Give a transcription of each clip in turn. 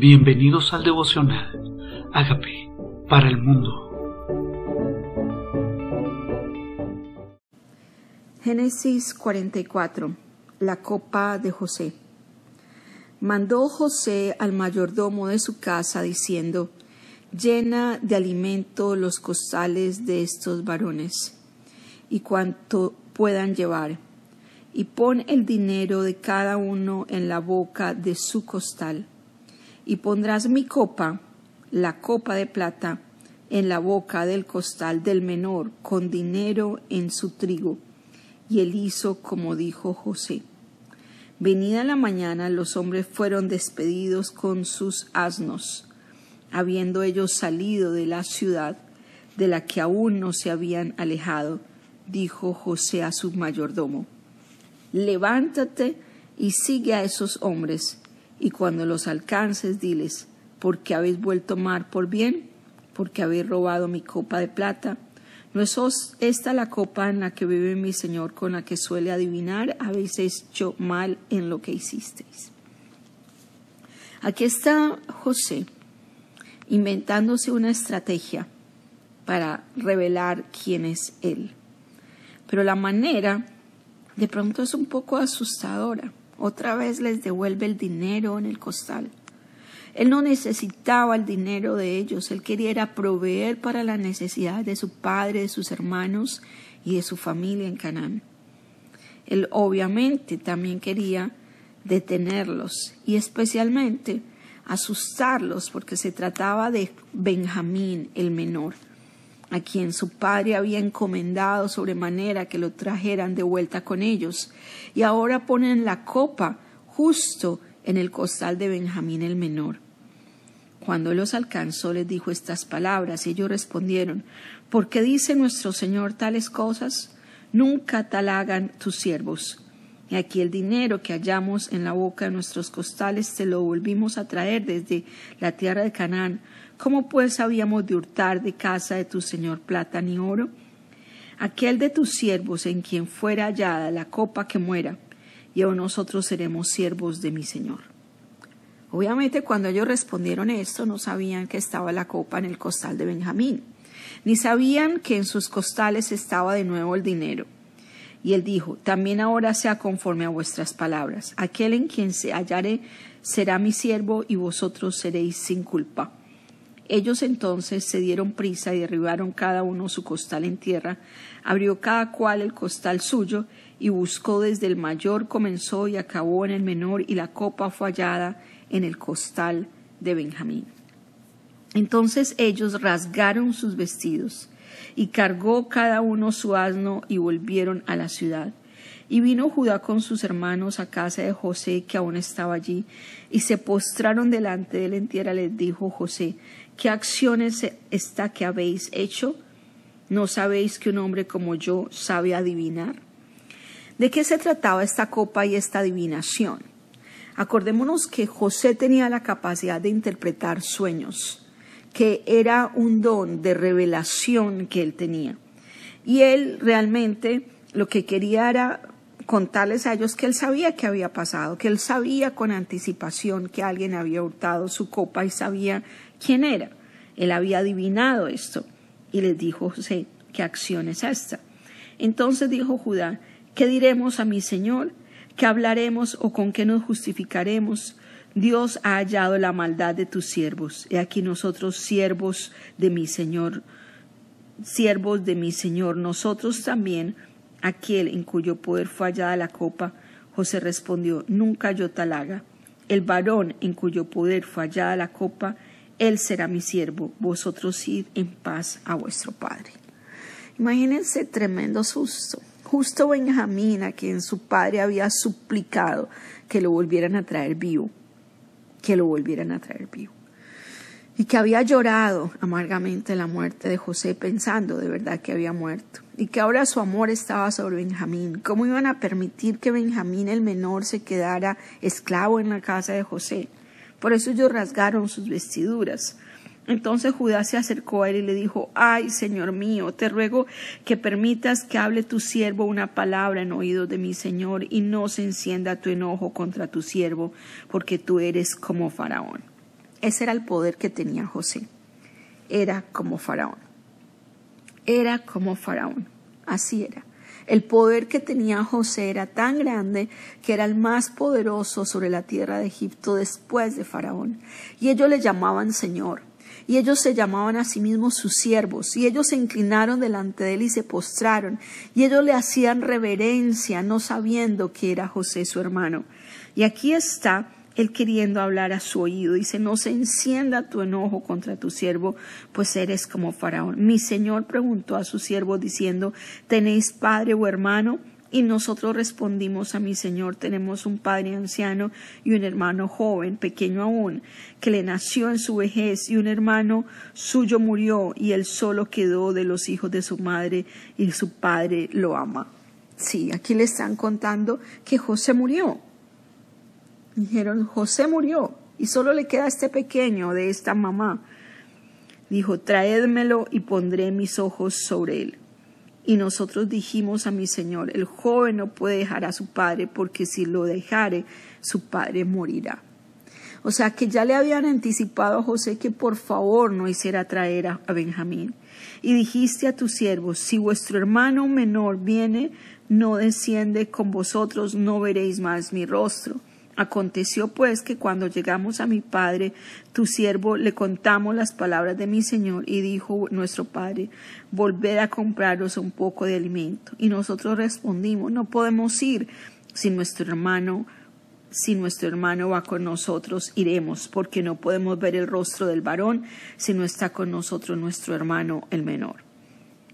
Bienvenidos al devocional. Hágame para el mundo. Génesis 44. La copa de José. Mandó José al mayordomo de su casa diciendo, llena de alimento los costales de estos varones y cuanto puedan llevar, y pon el dinero de cada uno en la boca de su costal y pondrás mi copa, la copa de plata, en la boca del costal del menor, con dinero en su trigo. Y él hizo como dijo José. Venida la mañana, los hombres fueron despedidos con sus asnos, habiendo ellos salido de la ciudad, de la que aún no se habían alejado, dijo José a su mayordomo, levántate y sigue a esos hombres, y cuando los alcances, diles, porque habéis vuelto mar por bien, porque habéis robado mi copa de plata. ¿No es esta la copa en la que vive mi Señor, con la que suele adivinar? Habéis hecho mal en lo que hicisteis. Aquí está José inventándose una estrategia para revelar quién es él. Pero la manera de pronto es un poco asustadora otra vez les devuelve el dinero en el costal. Él no necesitaba el dinero de ellos, él quería proveer para la necesidad de su padre, de sus hermanos y de su familia en Canaán. Él obviamente también quería detenerlos y especialmente asustarlos porque se trataba de Benjamín el menor a quien su padre había encomendado sobremanera que lo trajeran de vuelta con ellos, y ahora ponen la copa justo en el costal de Benjamín el menor. Cuando los alcanzó les dijo estas palabras, y ellos respondieron, ¿por qué dice nuestro Señor tales cosas? Nunca tal hagan tus siervos. Y aquí el dinero que hallamos en la boca de nuestros costales te lo volvimos a traer desde la tierra de Canaán, ¿Cómo pues habíamos de hurtar de casa de tu señor plata ni oro? Aquel de tus siervos en quien fuera hallada la copa que muera, y aún nosotros seremos siervos de mi señor. Obviamente cuando ellos respondieron esto no sabían que estaba la copa en el costal de Benjamín, ni sabían que en sus costales estaba de nuevo el dinero. Y él dijo, también ahora sea conforme a vuestras palabras. Aquel en quien se hallare será mi siervo y vosotros seréis sin culpa. Ellos entonces se dieron prisa y derribaron cada uno su costal en tierra, abrió cada cual el costal suyo, y buscó desde el mayor comenzó y acabó en el menor, y la copa fue hallada en el costal de Benjamín. Entonces ellos rasgaron sus vestidos, y cargó cada uno su asno, y volvieron a la ciudad. Y vino Judá con sus hermanos a casa de José, que aún estaba allí, y se postraron delante de él en tierra. Les dijo José, ¿Qué acciones está que habéis hecho? ¿No sabéis que un hombre como yo sabe adivinar? ¿De qué se trataba esta copa y esta adivinación? Acordémonos que José tenía la capacidad de interpretar sueños, que era un don de revelación que él tenía. Y él realmente lo que quería era contarles a ellos que él sabía que había pasado, que él sabía con anticipación que alguien había hurtado su copa y sabía quién era. Él había adivinado esto y les dijo José, ¿qué acción es esta? Entonces dijo Judá, ¿qué diremos a mi Señor? ¿Qué hablaremos o con qué nos justificaremos? Dios ha hallado la maldad de tus siervos. He aquí nosotros siervos de mi Señor, siervos de mi Señor, nosotros también, aquel en cuyo poder fue hallada la copa. José respondió, nunca yo tal haga. El varón en cuyo poder fue hallada la copa, él será mi siervo, vosotros id en paz a vuestro Padre. Imagínense tremendo susto. Justo Benjamín, a quien su padre había suplicado que lo volvieran a traer vivo, que lo volvieran a traer vivo. Y que había llorado amargamente la muerte de José pensando de verdad que había muerto. Y que ahora su amor estaba sobre Benjamín. ¿Cómo iban a permitir que Benjamín el menor se quedara esclavo en la casa de José? Por eso ellos rasgaron sus vestiduras. Entonces Judá se acercó a él y le dijo, Ay, Señor mío, te ruego que permitas que hable tu siervo una palabra en oídos de mi Señor y no se encienda tu enojo contra tu siervo, porque tú eres como Faraón. Ese era el poder que tenía José. Era como Faraón. Era como Faraón. Así era. El poder que tenía José era tan grande que era el más poderoso sobre la tierra de Egipto después de Faraón. Y ellos le llamaban Señor. Y ellos se llamaban a sí mismos sus siervos. Y ellos se inclinaron delante de él y se postraron. Y ellos le hacían reverencia, no sabiendo que era José su hermano. Y aquí está él queriendo hablar a su oído. Dice, no se encienda tu enojo contra tu siervo, pues eres como Faraón. Mi señor preguntó a su siervo diciendo, ¿tenéis padre o hermano? Y nosotros respondimos a mi Señor, tenemos un padre anciano y un hermano joven, pequeño aún, que le nació en su vejez, y un hermano suyo murió, y él solo quedó de los hijos de su madre, y su padre lo ama. Sí, aquí le están contando que José murió. Dijeron, José murió y solo le queda este pequeño de esta mamá. Dijo, traédmelo y pondré mis ojos sobre él. Y nosotros dijimos a mi señor, el joven no puede dejar a su padre porque si lo dejare, su padre morirá. O sea que ya le habían anticipado a José que por favor no hiciera traer a, Benjamín. Y dijiste a tus siervos, si vuestro hermano menor viene, no desciende con vosotros, no veréis más mi rostro. Aconteció pues que cuando llegamos a mi padre, tu siervo, le contamos las palabras de mi señor y dijo nuestro padre, volved a compraros un poco de alimento. Y nosotros respondimos, no podemos ir si nuestro hermano si nuestro hermano va con nosotros, iremos, porque no podemos ver el rostro del varón si no está con nosotros nuestro hermano el menor.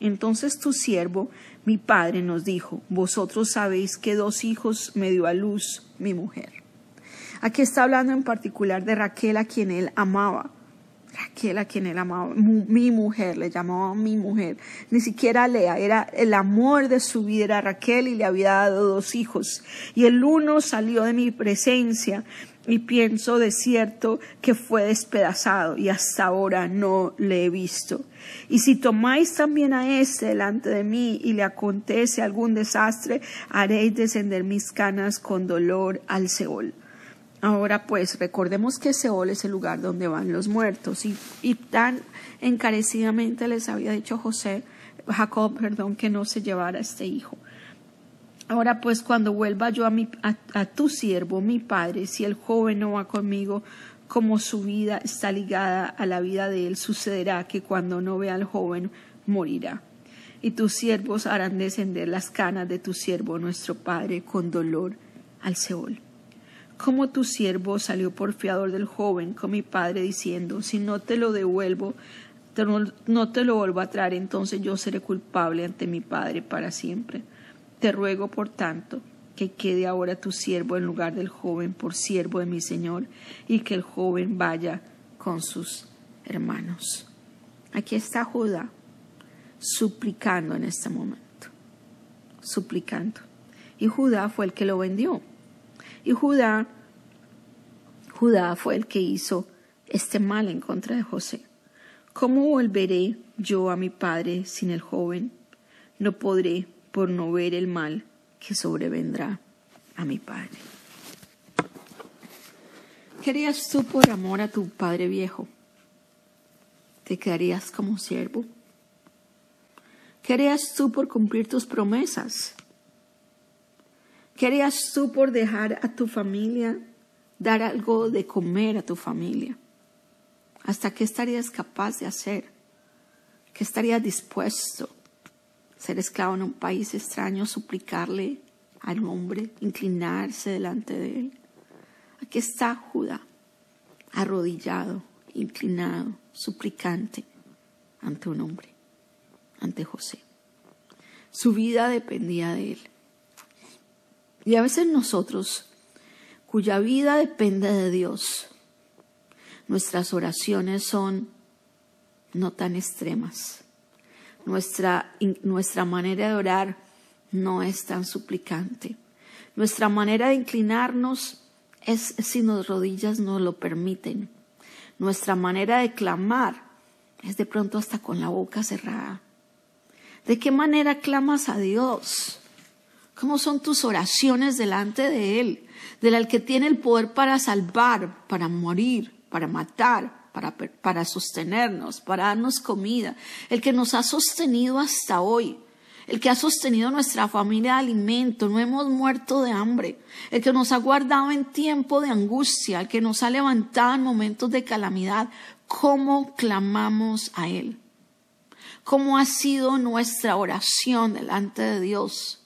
Entonces tu siervo, mi padre, nos dijo, vosotros sabéis que dos hijos me dio a luz mi mujer. Aquí está hablando en particular de Raquel a quien él amaba. Raquel a quien él amaba, mi mujer, le llamaba mi mujer. Ni siquiera Lea, era el amor de su vida, era Raquel y le había dado dos hijos. Y el uno salió de mi presencia y pienso de cierto que fue despedazado y hasta ahora no le he visto. Y si tomáis también a este delante de mí y le acontece algún desastre, haréis descender mis canas con dolor al Seol. Ahora pues recordemos que Seol es el lugar donde van los muertos y, tan encarecidamente les había dicho José, Jacob, perdón, que no se llevara este hijo. Ahora pues cuando vuelva yo a, a tu siervo, mi padre, si el joven no va conmigo, como su vida está ligada a la vida de él, sucederá que cuando no vea al joven, morirá. Y tus siervos harán descender las canas de tu siervo, nuestro padre, con dolor al Seol como tu siervo salió por fiador del joven con mi padre diciendo, si no te lo devuelvo, no, te lo vuelvo a traer, entonces yo seré culpable ante mi padre para siempre. Te ruego, por tanto, que quede ahora tu siervo en lugar del joven por siervo de mi Señor, y que el joven vaya con sus hermanos. Aquí está Judá suplicando en este momento, suplicando. Y Judá fue el que lo vendió. Y Judá, Judá fue el que hizo este mal en contra de José. ¿Cómo volveré yo a mi padre sin el joven? No podré por no ver el mal que sobrevendrá a mi padre. ¿Querías tú por amor a tu padre viejo? ¿Te quedarías como siervo? ¿Querías tú por cumplir tus promesas? ¿Qué harías tú por dejar a tu familia, dar algo de comer a tu familia? ¿Hasta qué estarías capaz de hacer? ¿Qué estarías dispuesto? Ser esclavo en un país extraño, suplicarle al hombre, inclinarse delante de él. Aquí está Judá, arrodillado, inclinado, suplicante ante un hombre, ante José. Su vida dependía de él. Y a veces nosotros, cuya vida depende de Dios, nuestras oraciones son no tan extremas. Nuestra, nuestra manera de orar no es tan suplicante. Nuestra manera de inclinarnos es si nos rodillas nos lo permiten. Nuestra manera de clamar es de pronto hasta con la boca cerrada. ¿De qué manera clamas a Dios? ¿Cómo son tus oraciones delante de Él? Del que tiene el poder para salvar, para morir, para matar, para, para sostenernos, para darnos comida, el que nos ha sostenido hasta hoy, el que ha sostenido nuestra familia de alimento, no hemos muerto de hambre, el que nos ha guardado en tiempo de angustia, el que nos ha levantado en momentos de calamidad, ¿cómo clamamos a Él? ¿Cómo ha sido nuestra oración delante de Dios?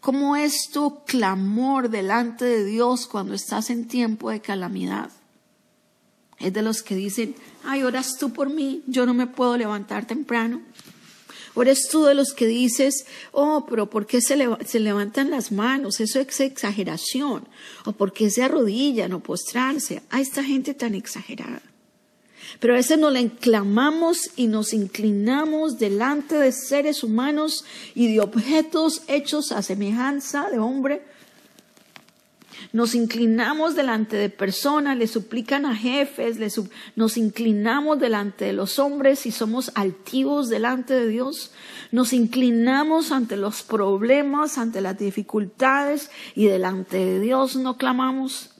¿Cómo es tu clamor delante de Dios cuando estás en tiempo de calamidad? Es de los que dicen, ay, oras tú por mí, yo no me puedo levantar temprano. O eres tú de los que dices, oh, pero ¿por qué se, levantan las manos? Eso es exageración. O ¿por qué se arrodillan o postrarse? A esta gente tan exagerada. Pero a veces nos la y nos inclinamos delante de seres humanos y de objetos hechos a semejanza de hombre. Nos inclinamos delante de personas, le suplican a jefes, nos inclinamos delante de los hombres y somos altivos delante de Dios. Nos inclinamos ante los problemas, ante las dificultades y delante de Dios no clamamos.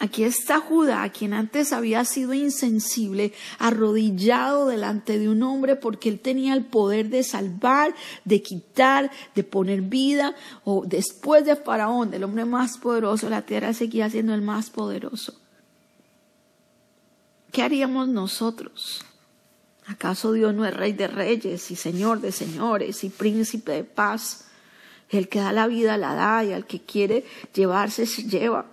Aquí está Judá, quien antes había sido insensible, arrodillado delante de un hombre porque él tenía el poder de salvar, de quitar, de poner vida, o después de Faraón, del hombre más poderoso, la tierra seguía siendo el más poderoso. ¿Qué haríamos nosotros? ¿Acaso Dios no es rey de reyes y señor de señores y príncipe de paz? El que da la vida la da y al que quiere llevarse se lleva.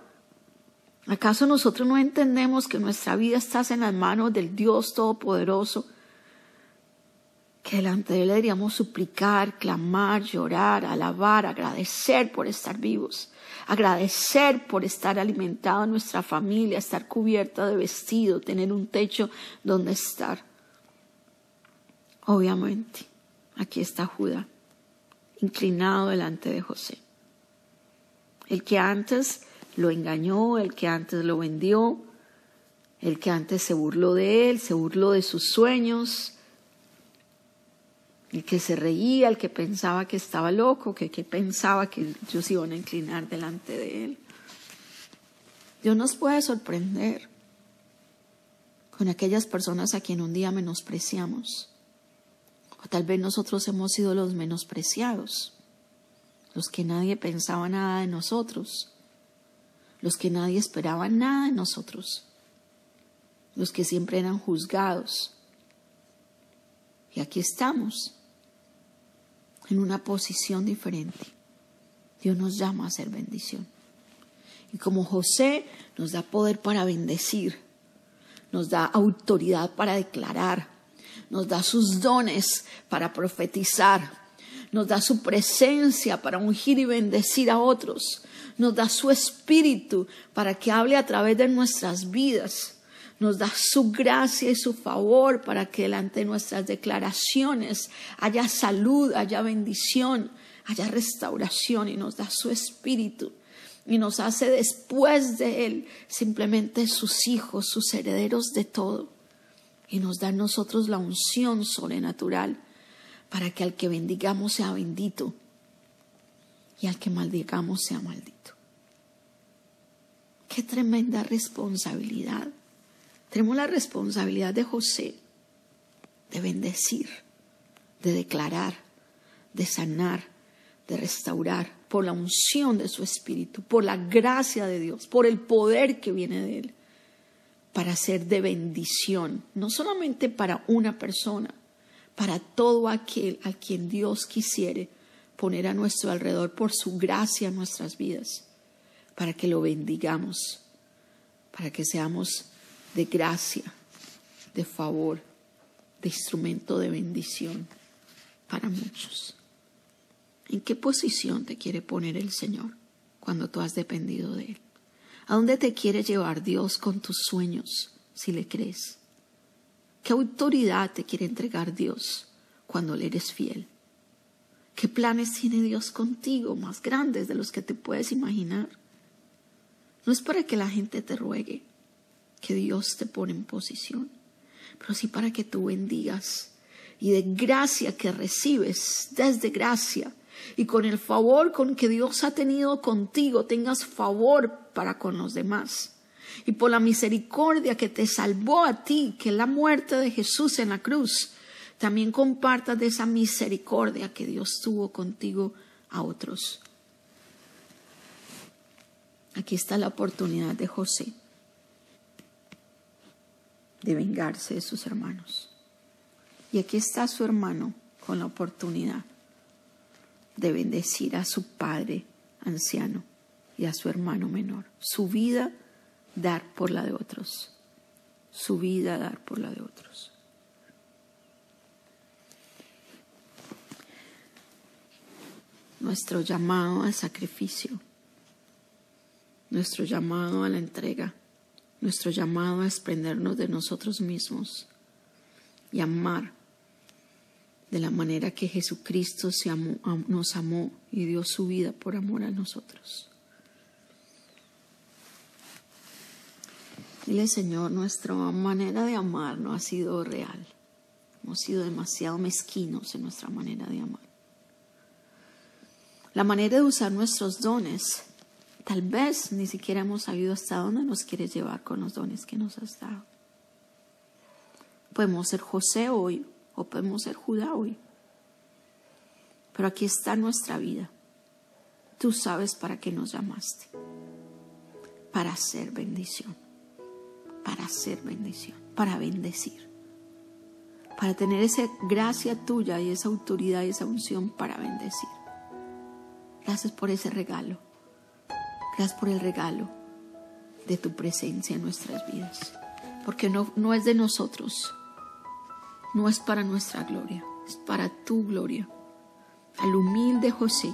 ¿Acaso nosotros no entendemos que nuestra vida está en las manos del Dios Todopoderoso? Que delante de Él deberíamos suplicar, clamar, llorar, alabar, agradecer por estar vivos, agradecer por estar alimentado en nuestra familia, estar cubierta de vestido, tener un techo donde estar. Obviamente, aquí está Judá, inclinado delante de José. El que antes lo engañó, el que antes lo vendió, el que antes se burló de él, se burló de sus sueños, el que se reía, el que pensaba que estaba loco, que, que pensaba que ellos iban a inclinar delante de él. Dios nos puede sorprender con aquellas personas a quien un día menospreciamos. O tal vez nosotros hemos sido los menospreciados, los que nadie pensaba nada de nosotros, los que nadie esperaba nada de nosotros, los que siempre eran juzgados. Y aquí estamos, en una posición diferente. Dios nos llama a ser bendición. Y como José nos da poder para bendecir, nos da autoridad para declarar, nos da sus dones para profetizar, nos da su presencia para ungir y bendecir a otros, nos da su espíritu para que hable a través de nuestras vidas. Nos da su gracia y su favor para que delante de nuestras declaraciones haya salud, haya bendición, haya restauración y nos da su espíritu y nos hace después de Él simplemente sus hijos, sus herederos de todo. Y nos da a nosotros la unción sobrenatural para que al que bendigamos sea bendito y al que maldigamos sea maldito. Qué tremenda responsabilidad. Tenemos la responsabilidad de José de bendecir, de declarar, de sanar, de restaurar por la unción de su espíritu, por la gracia de Dios, por el poder que viene de él, para ser de bendición, no solamente para una persona, para todo aquel a quien Dios quisiere poner a nuestro alrededor por su gracia en nuestras vidas, para que lo bendigamos, para que seamos de gracia, de favor, de instrumento de bendición para muchos. ¿En qué posición te quiere poner el Señor cuando tú has dependido de Él? ¿A dónde te quiere llevar Dios con tus sueños si le crees? ¿Qué autoridad te quiere entregar Dios cuando le eres fiel? ¿Qué planes tiene Dios contigo más grandes de los que te puedes imaginar? No es para que la gente te ruegue, que Dios te pone en posición, pero sí para que tú bendigas y de gracia que recibes, desde gracia, y con el favor con que Dios ha tenido contigo, tengas favor para con los demás. y por la misericordia que te salvó a ti, que la muerte de Jesús en la cruz, también compartas de esa misericordia que Dios tuvo contigo a otros. Aquí está la oportunidad de José de vengarse de sus hermanos. Y aquí está su hermano con la oportunidad de bendecir a su padre anciano y a su hermano menor. Su vida dar por la de otros. Su vida dar por la de otros. Nuestro llamado al sacrificio, nuestro llamado a la entrega, nuestro llamado a desprendernos de nosotros mismos y amar de la manera que Jesucristo nos amó y dio su vida por amor a nosotros. Dile, Señor, nuestra manera de amar no ha sido real. Hemos sido demasiado mezquinos en nuestra manera de amar. La manera de usar nuestros dones, tal vez ni siquiera hemos sabido hasta dónde nos quieres llevar con los dones que nos has dado. Podemos ser José hoy o podemos ser Judá hoy. Pero aquí está nuestra vida. Tú sabes para qué nos llamaste. Para hacer bendición. Para hacer bendición. Para bendecir. Para tener esa gracia tuya y esa autoridad y esa unción para bendecir. Gracias por ese regalo. Gracias por el regalo de tu presencia en nuestras vidas. Porque no, no es de nosotros no es para nuestra gloria, es para tu gloria. Al humilde José,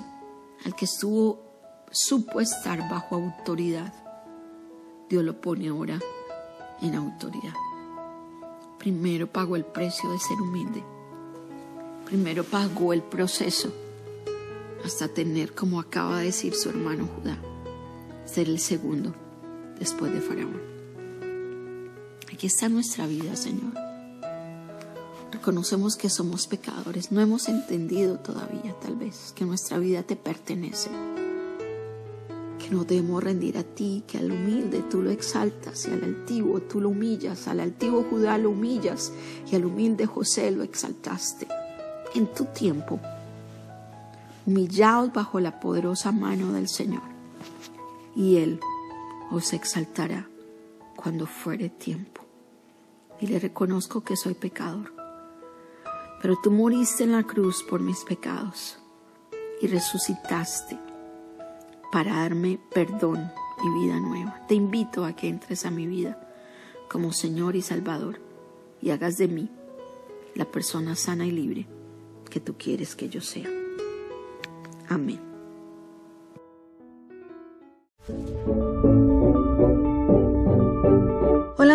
al que estuvo, supo estar bajo autoridad, Dios lo pone ahora en autoridad. Primero pagó el precio de ser humilde. Primero pagó el proceso hasta tener, como acaba de decir su hermano Judá, ser el segundo después de Faraón. Aquí está nuestra vida, Señor. Reconocemos que somos pecadores. No hemos entendido todavía, tal vez, que nuestra vida te pertenece. Que no debemos rendir a ti, que al humilde tú lo exaltas y al altivo tú lo humillas. Al altivo Judá lo humillas y al humilde José lo exaltaste. En tu tiempo, humillaos bajo la poderosa mano del Señor. Y Él os exaltará cuando fuere tiempo. Y le reconozco que soy pecador pero tú moriste en la cruz por mis pecados y resucitaste para darme perdón y vida nueva. Te invito a que entres a mi vida como Señor y Salvador y hagas de mí la persona sana y libre que tú quieres que yo sea. Amén.